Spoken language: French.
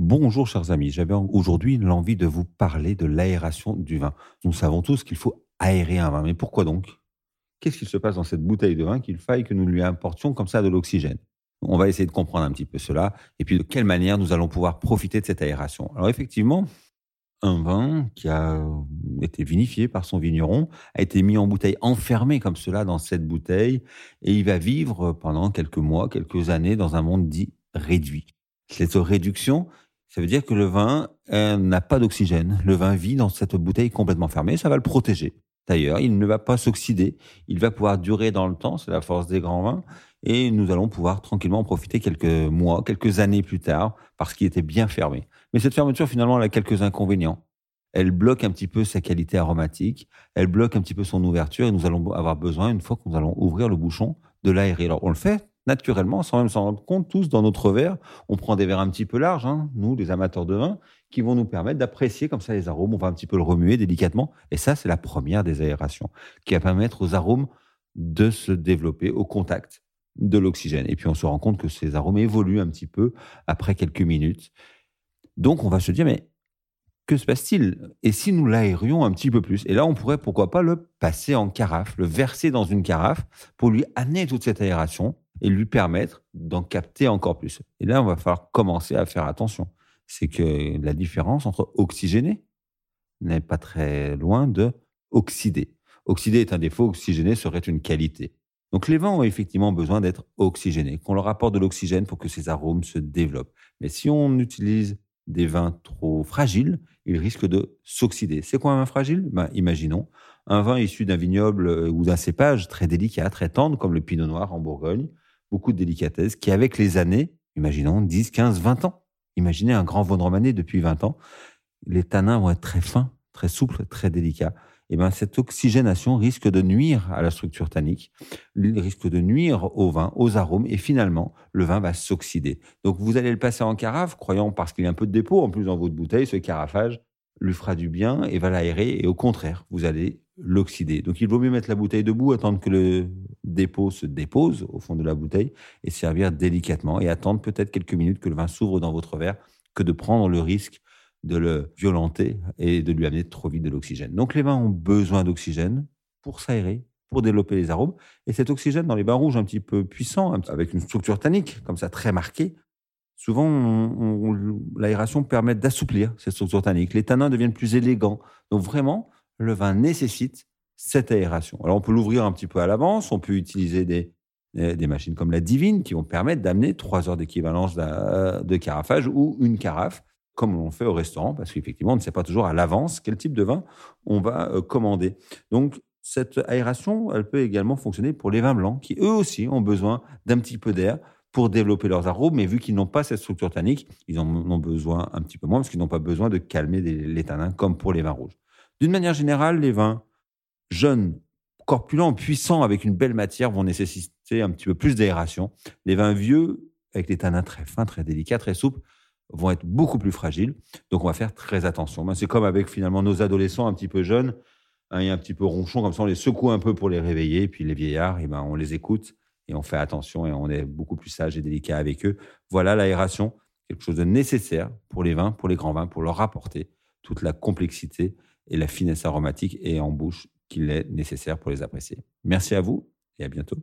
Bonjour chers amis, j'avais aujourd'hui l'envie de vous parler de l'aération du vin. Nous savons tous qu'il faut aérer un vin, mais pourquoi donc? Qu'est-ce qu'il se passe dans cette bouteille de vin qu'il faille que nous lui apportions comme ça de l'oxygène? On va essayer de comprendre un petit peu cela et puis de quelle manière nous allons pouvoir profiter de cette aération. Alors effectivement, un vin qui a été vinifié par son vigneron a été mis en bouteille enfermé comme cela dans cette bouteille et il va vivre pendant quelques mois, quelques années dans un monde dit réduit. Cette réduction, ça veut dire que le vin euh, n'a pas d'oxygène. Le vin vit dans cette bouteille complètement fermée. Ça va le protéger. D'ailleurs, il ne va pas s'oxyder. Il va pouvoir durer dans le temps. C'est la force des grands vins. Et nous allons pouvoir tranquillement en profiter quelques mois, quelques années plus tard, parce qu'il était bien fermé. Mais cette fermeture, finalement, elle a quelques inconvénients. Elle bloque un petit peu sa qualité aromatique. Elle bloque un petit peu son ouverture. Et nous allons avoir besoin, une fois que nous allons ouvrir le bouchon, de l'aérer. Alors, on le fait naturellement, sans même s'en rendre compte, tous dans notre verre, on prend des verres un petit peu larges, hein, nous, les amateurs de vin, qui vont nous permettre d'apprécier comme ça les arômes. On va un petit peu le remuer délicatement. Et ça, c'est la première des aérations, qui va permettre aux arômes de se développer au contact de l'oxygène. Et puis, on se rend compte que ces arômes évoluent un petit peu après quelques minutes. Donc, on va se dire, mais que se passe-t-il? Et si nous l'aérions un petit peu plus? Et là, on pourrait, pourquoi pas, le passer en carafe, le verser dans une carafe pour lui amener toute cette aération et lui permettre d'en capter encore plus. Et là, on va falloir commencer à faire attention. C'est que la différence entre oxygéné n'est pas très loin de oxydé. Oxydé est un défaut, oxygéné serait une qualité. Donc les vins ont effectivement besoin d'être oxygénés, qu'on leur apporte de l'oxygène pour que ces arômes se développent. Mais si on utilise des vins trop fragiles, ils risquent de s'oxyder. C'est quoi un vin fragile? Ben, Imaginons un vin issu d'un vignoble ou d'un cépage très délicat, très tendre, comme le pinot noir en Bourgogne, beaucoup de délicatesse, qui avec les années, imaginons 10, 15, 20 ans, imaginez un grand vin romanée depuis 20 ans, les tanins vont être très fins, très souples, très délicats. Et ben cette oxygénation risque de nuire à la structure tannique, risque de nuire au vin, aux arômes, et finalement, le vin va s'oxyder. Donc vous allez le passer en carafe, croyant parce qu'il y a un peu de dépôt en plus dans votre bouteille, ce carafage lui fera du bien et va l'aérer, et au contraire, vous allez l'oxyder. Donc il vaut mieux mettre la bouteille debout, attendre que le dépôt se dépose au fond de la bouteille et servir délicatement et attendre peut-être quelques minutes que le vin s'ouvre dans votre verre que de prendre le risque de le violenter et de lui amener trop vite de l'oxygène. Donc les vins ont besoin d'oxygène pour s'aérer, pour développer les arômes. Et cet oxygène dans les vins rouges un petit peu puissants, avec une structure tannique comme ça très marquée, souvent l'aération permet d'assouplir cette structure tannique. Les tanins deviennent plus élégants. Donc vraiment, le vin nécessite cette aération. Alors on peut l'ouvrir un petit peu à l'avance, on peut utiliser des, des machines comme la Divine qui vont permettre d'amener trois heures d'équivalence de carafage ou une carafe, comme on fait au restaurant, parce qu'effectivement, on ne sait pas toujours à l'avance quel type de vin on va euh, commander. Donc, cette aération, elle peut également fonctionner pour les vins blancs, qui eux aussi ont besoin d'un petit peu d'air pour développer leurs arômes, mais vu qu'ils n'ont pas cette structure tannique, ils en ont besoin un petit peu moins, parce qu'ils n'ont pas besoin de calmer les tanins comme pour les vins rouges. D'une manière générale, les vins jeunes, corpulents, puissants, avec une belle matière, vont nécessiter un petit peu plus d'aération. Les vins vieux, avec des tanins très fins, très délicats, très souples, vont être beaucoup plus fragiles. Donc, on va faire très attention. Ben, c'est comme avec finalement nos adolescents un petit peu jeunes hein, et un petit peu ronchons, comme ça, on les secoue un peu pour les réveiller. Et puis les vieillards, ben, on les écoute et on fait attention et on est beaucoup plus sage et délicat avec eux. Voilà l'aération, quelque chose de nécessaire pour les vins, pour les grands vins, pour leur apporter toute la complexité et la finesse aromatique et en bouche qu'il est nécessaire pour les apprécier. Merci à vous et à bientôt.